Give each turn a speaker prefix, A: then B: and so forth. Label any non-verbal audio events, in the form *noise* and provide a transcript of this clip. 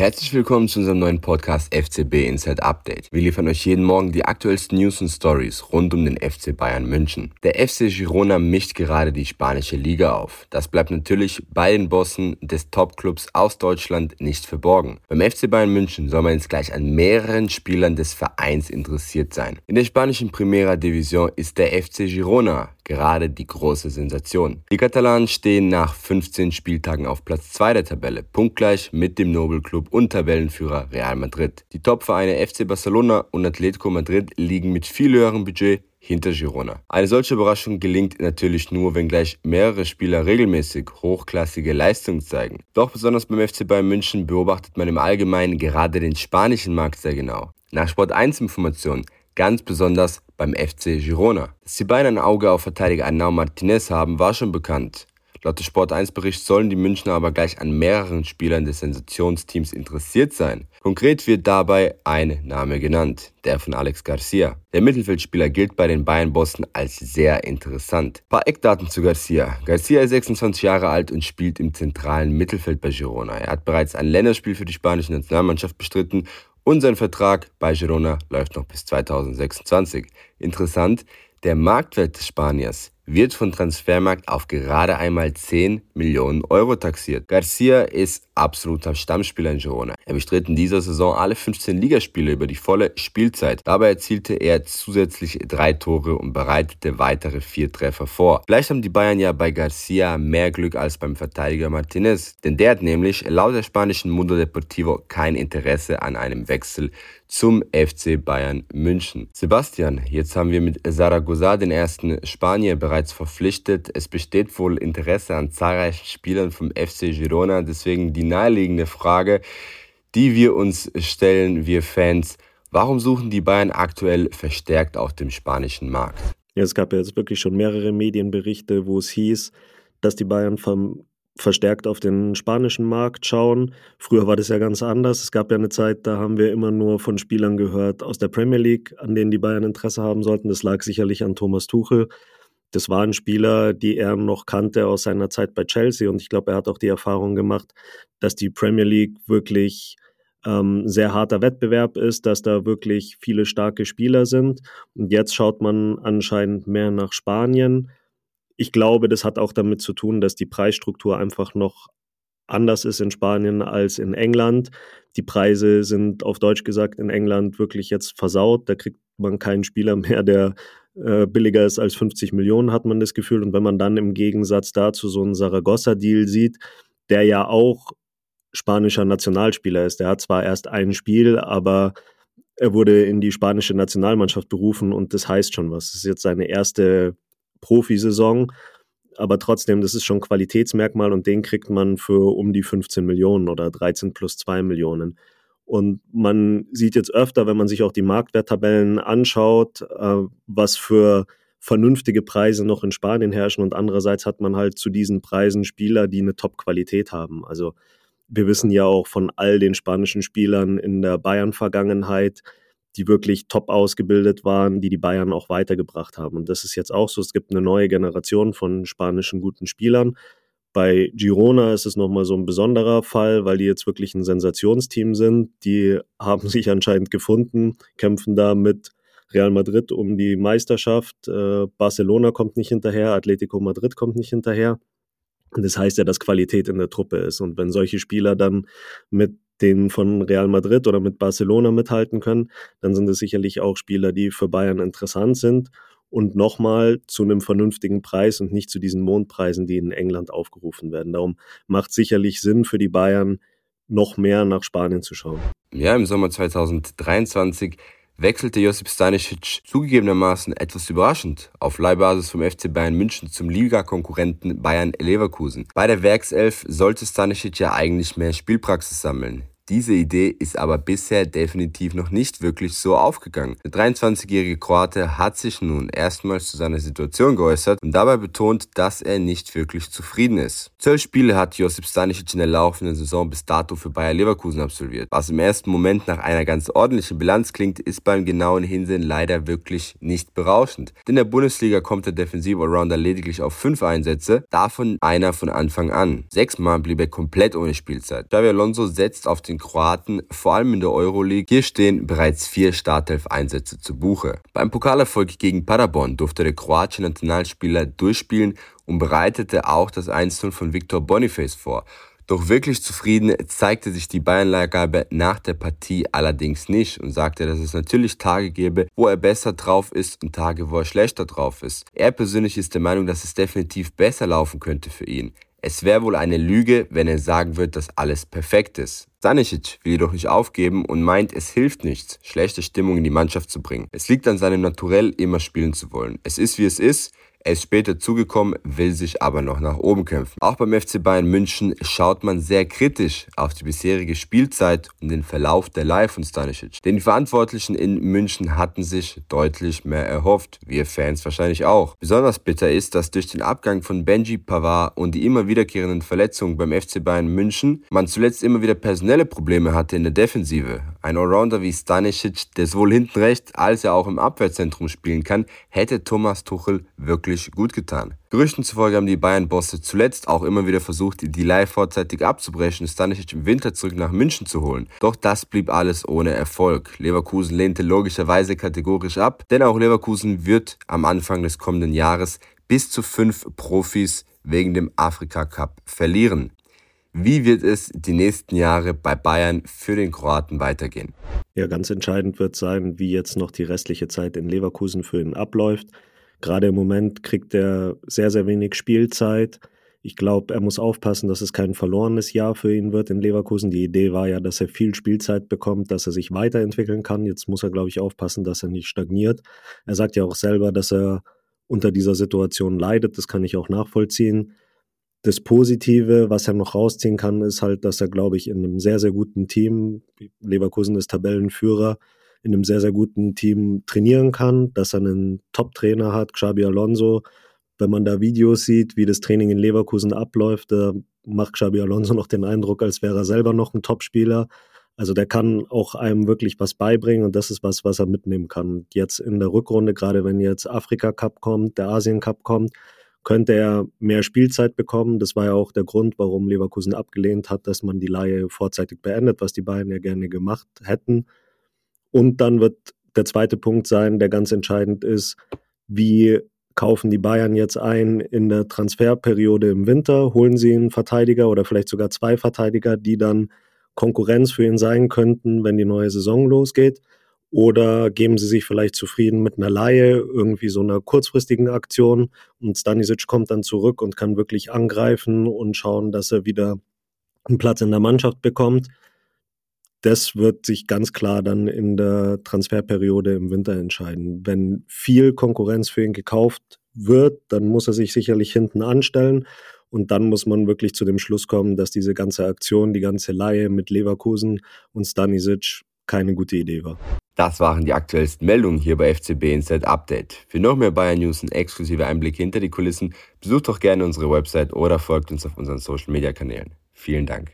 A: Herzlich willkommen zu unserem neuen Podcast FCB Inside Update. Wir liefern euch jeden Morgen die aktuellsten News und Stories rund um den FC Bayern München. Der FC Girona mischt gerade die spanische Liga auf. Das bleibt natürlich bei den Bossen des Topclubs aus Deutschland nicht verborgen. Beim FC Bayern München soll man jetzt gleich an mehreren Spielern des Vereins interessiert sein. In der spanischen Primera Division ist der FC Girona gerade die große Sensation. Die Katalanen stehen nach 15 Spieltagen auf Platz 2 der Tabelle, punktgleich mit dem Nobelclub Club und Tabellenführer Real Madrid. Die Topvereine FC Barcelona und Atletico Madrid liegen mit viel höherem Budget hinter Girona. Eine solche Überraschung gelingt natürlich nur, wenn gleich mehrere Spieler regelmäßig hochklassige Leistungen zeigen. Doch besonders beim FC Bayern München beobachtet man im Allgemeinen gerade den spanischen Markt sehr genau. Nach Sport 1 Informationen ganz besonders beim FC Girona. Dass die Bayern ein Auge auf Verteidiger Arnau Martinez haben, war schon bekannt. Laut des Sport 1 Berichts sollen die Münchner aber gleich an mehreren Spielern des Sensationsteams interessiert sein. Konkret wird dabei ein Name genannt, der von Alex Garcia. Der Mittelfeldspieler gilt bei den Bayern-Bossen als sehr interessant. Ein paar Eckdaten zu Garcia. Garcia ist 26 Jahre alt und spielt im zentralen Mittelfeld bei Girona. Er hat bereits ein Länderspiel für die spanische Nationalmannschaft bestritten und sein Vertrag bei Girona läuft noch bis 2026. Interessant, der Marktwert des Spaniers wird von Transfermarkt auf gerade einmal 10 Millionen Euro taxiert. Garcia ist absoluter Stammspieler in Girona. Er bestritt in dieser Saison alle 15 Ligaspiele über die volle Spielzeit. Dabei erzielte er zusätzlich drei Tore und bereitete weitere vier Treffer vor. Vielleicht haben die Bayern ja bei Garcia mehr Glück als beim Verteidiger Martinez, denn der hat nämlich laut der spanischen Mundo Deportivo kein Interesse an einem Wechsel zum FC Bayern München. Sebastian, jetzt haben wir mit Zaragoza den ersten Spanier bereits verpflichtet. Es besteht wohl Interesse an zahlreichen Spielern vom FC Girona, deswegen die naheliegende Frage, die wir uns stellen, wir Fans, warum suchen die Bayern aktuell verstärkt auf dem spanischen Markt?
B: Ja, es gab ja jetzt wirklich schon mehrere Medienberichte, wo es hieß, dass die Bayern vom verstärkt auf den spanischen Markt schauen. Früher war das ja ganz anders. Es gab ja eine Zeit, da haben wir immer nur von Spielern gehört aus der Premier League, an denen die Bayern Interesse haben sollten. Das lag sicherlich an Thomas Tuchel. Das waren Spieler, die er noch kannte aus seiner Zeit bei Chelsea. Und ich glaube, er hat auch die Erfahrung gemacht, dass die Premier League wirklich ähm, sehr harter Wettbewerb ist, dass da wirklich viele starke Spieler sind. Und jetzt schaut man anscheinend mehr nach Spanien ich glaube, das hat auch damit zu tun, dass die Preisstruktur einfach noch anders ist in Spanien als in England. Die Preise sind auf Deutsch gesagt in England wirklich jetzt versaut. Da kriegt man keinen Spieler mehr, der äh, billiger ist als 50 Millionen, hat man das Gefühl. Und wenn man dann im Gegensatz dazu so einen Saragossa-Deal sieht, der ja auch spanischer Nationalspieler ist. Der hat zwar erst ein Spiel, aber er wurde in die spanische Nationalmannschaft berufen und das heißt schon was. Das ist jetzt seine erste Profisaison. Aber trotzdem, das ist schon ein Qualitätsmerkmal und den kriegt man für um die 15 Millionen oder 13 plus 2 Millionen. Und man sieht jetzt öfter, wenn man sich auch die Marktwerttabellen anschaut, äh, was für vernünftige Preise noch in Spanien herrschen. Und andererseits hat man halt zu diesen Preisen Spieler, die eine Top-Qualität haben. Also wir wissen ja auch von all den spanischen Spielern in der Bayern-Vergangenheit, die wirklich top ausgebildet waren, die die Bayern auch weitergebracht haben. Und das ist jetzt auch so. Es gibt eine neue Generation von spanischen guten Spielern. Bei Girona ist es nochmal so ein besonderer Fall, weil die jetzt wirklich ein Sensationsteam sind. Die *laughs* haben sich anscheinend gefunden, kämpfen da mit Real Madrid um die Meisterschaft. Äh, Barcelona kommt nicht hinterher, Atletico Madrid kommt nicht hinterher. Und das heißt ja, dass Qualität in der Truppe ist. Und wenn solche Spieler dann mit den von Real Madrid oder mit Barcelona mithalten können, dann sind es sicherlich auch Spieler, die für Bayern interessant sind und nochmal zu einem vernünftigen Preis und nicht zu diesen Mondpreisen, die in England aufgerufen werden. Darum macht sicherlich Sinn für die Bayern, noch mehr nach Spanien zu schauen.
A: Ja, im Sommer 2023 wechselte Josip Stanisic zugegebenermaßen etwas überraschend auf Leihbasis vom FC Bayern München zum Liga-Konkurrenten Bayern Leverkusen. Bei der Werkself sollte Stanisic ja eigentlich mehr Spielpraxis sammeln. Diese Idee ist aber bisher definitiv noch nicht wirklich so aufgegangen. Der 23-jährige Kroate hat sich nun erstmals zu seiner Situation geäußert und dabei betont, dass er nicht wirklich zufrieden ist. Zwölf Spiele hat Josip Stanisic in der laufenden Saison bis dato für Bayer Leverkusen absolviert. Was im ersten Moment nach einer ganz ordentlichen Bilanz klingt, ist beim genauen Hinsehen leider wirklich nicht berauschend. In der Bundesliga kommt der Defensiv-Allrounder lediglich auf fünf Einsätze, davon einer von Anfang an. Sechsmal blieb er komplett ohne Spielzeit. Xavi Alonso setzt auf den Kroaten, vor allem in der Euroleague. Hier stehen bereits vier Startelf-Einsätze zu Buche. Beim Pokalerfolg gegen Paderborn durfte der kroatische Nationalspieler durchspielen und bereitete auch das 1-0 von Victor Boniface vor. Doch wirklich zufrieden zeigte sich die Bayernleihgabe nach der Partie allerdings nicht und sagte, dass es natürlich Tage gäbe, wo er besser drauf ist und Tage, wo er schlechter drauf ist. Er persönlich ist der Meinung, dass es definitiv besser laufen könnte für ihn. Es wäre wohl eine Lüge, wenn er sagen wird, dass alles perfekt ist. Stanisic will jedoch nicht aufgeben und meint, es hilft nichts, schlechte Stimmung in die Mannschaft zu bringen. Es liegt an seinem Naturell, immer spielen zu wollen. Es ist wie es ist, er ist später zugekommen, will sich aber noch nach oben kämpfen. Auch beim FC Bayern München schaut man sehr kritisch auf die bisherige Spielzeit und den Verlauf der Live von Stanisic. Denn die Verantwortlichen in München hatten sich deutlich mehr erhofft, wir Fans wahrscheinlich auch. Besonders bitter ist, dass durch den Abgang von Benji Pavard und die immer wiederkehrenden Verletzungen beim FC Bayern München man zuletzt immer wieder personelle Probleme hatte in der Defensive. Ein Allrounder wie Stanisic, der sowohl hinten rechts als auch im Abwehrzentrum spielen kann, hätte Thomas Tuchel wirklich wirklich gut getan. Gerüchten zufolge haben die Bayern-Bosse zuletzt auch immer wieder versucht, die Live vorzeitig abzubrechen Stanisic im Winter zurück nach München zu holen. Doch das blieb alles ohne Erfolg. Leverkusen lehnte logischerweise kategorisch ab, denn auch Leverkusen wird am Anfang des kommenden Jahres bis zu fünf Profis wegen dem Afrika Cup verlieren. Wie wird es die nächsten Jahre bei Bayern für den Kroaten weitergehen?
B: Ja, ganz entscheidend wird sein, wie jetzt noch die restliche Zeit in Leverkusen für ihn abläuft. Gerade im Moment kriegt er sehr, sehr wenig Spielzeit. Ich glaube, er muss aufpassen, dass es kein verlorenes Jahr für ihn wird in Leverkusen. Die Idee war ja, dass er viel Spielzeit bekommt, dass er sich weiterentwickeln kann. Jetzt muss er, glaube ich, aufpassen, dass er nicht stagniert. Er sagt ja auch selber, dass er unter dieser Situation leidet. Das kann ich auch nachvollziehen. Das Positive, was er noch rausziehen kann, ist halt, dass er, glaube ich, in einem sehr, sehr guten Team, Leverkusen ist Tabellenführer, in einem sehr, sehr guten Team trainieren kann, dass er einen Top-Trainer hat, Xabi Alonso. Wenn man da Videos sieht, wie das Training in Leverkusen abläuft, da macht Xabi Alonso *laughs* noch den Eindruck, als wäre er selber noch ein Top-Spieler. Also der kann auch einem wirklich was beibringen und das ist was, was er mitnehmen kann. Jetzt in der Rückrunde, gerade wenn jetzt Afrika Cup kommt, der Asien Cup kommt, könnte er mehr Spielzeit bekommen. Das war ja auch der Grund, warum Leverkusen abgelehnt hat, dass man die Laie vorzeitig beendet, was die beiden ja gerne gemacht hätten. Und dann wird der zweite Punkt sein, der ganz entscheidend ist, wie kaufen die Bayern jetzt ein in der Transferperiode im Winter, holen sie einen Verteidiger oder vielleicht sogar zwei Verteidiger, die dann Konkurrenz für ihn sein könnten, wenn die neue Saison losgeht. Oder geben sie sich vielleicht zufrieden mit einer Laie, irgendwie so einer kurzfristigen Aktion und Stanisic kommt dann zurück und kann wirklich angreifen und schauen, dass er wieder einen Platz in der Mannschaft bekommt das wird sich ganz klar dann in der Transferperiode im Winter entscheiden. Wenn viel Konkurrenz für ihn gekauft wird, dann muss er sich sicherlich hinten anstellen. Und dann muss man wirklich zu dem Schluss kommen, dass diese ganze Aktion, die ganze Laie mit Leverkusen und Stanisic keine gute Idee war.
A: Das waren die aktuellsten Meldungen hier bei FCB Inside Update. Für noch mehr Bayern News und exklusive Einblicke hinter die Kulissen besucht doch gerne unsere Website oder folgt uns auf unseren Social Media Kanälen. Vielen Dank.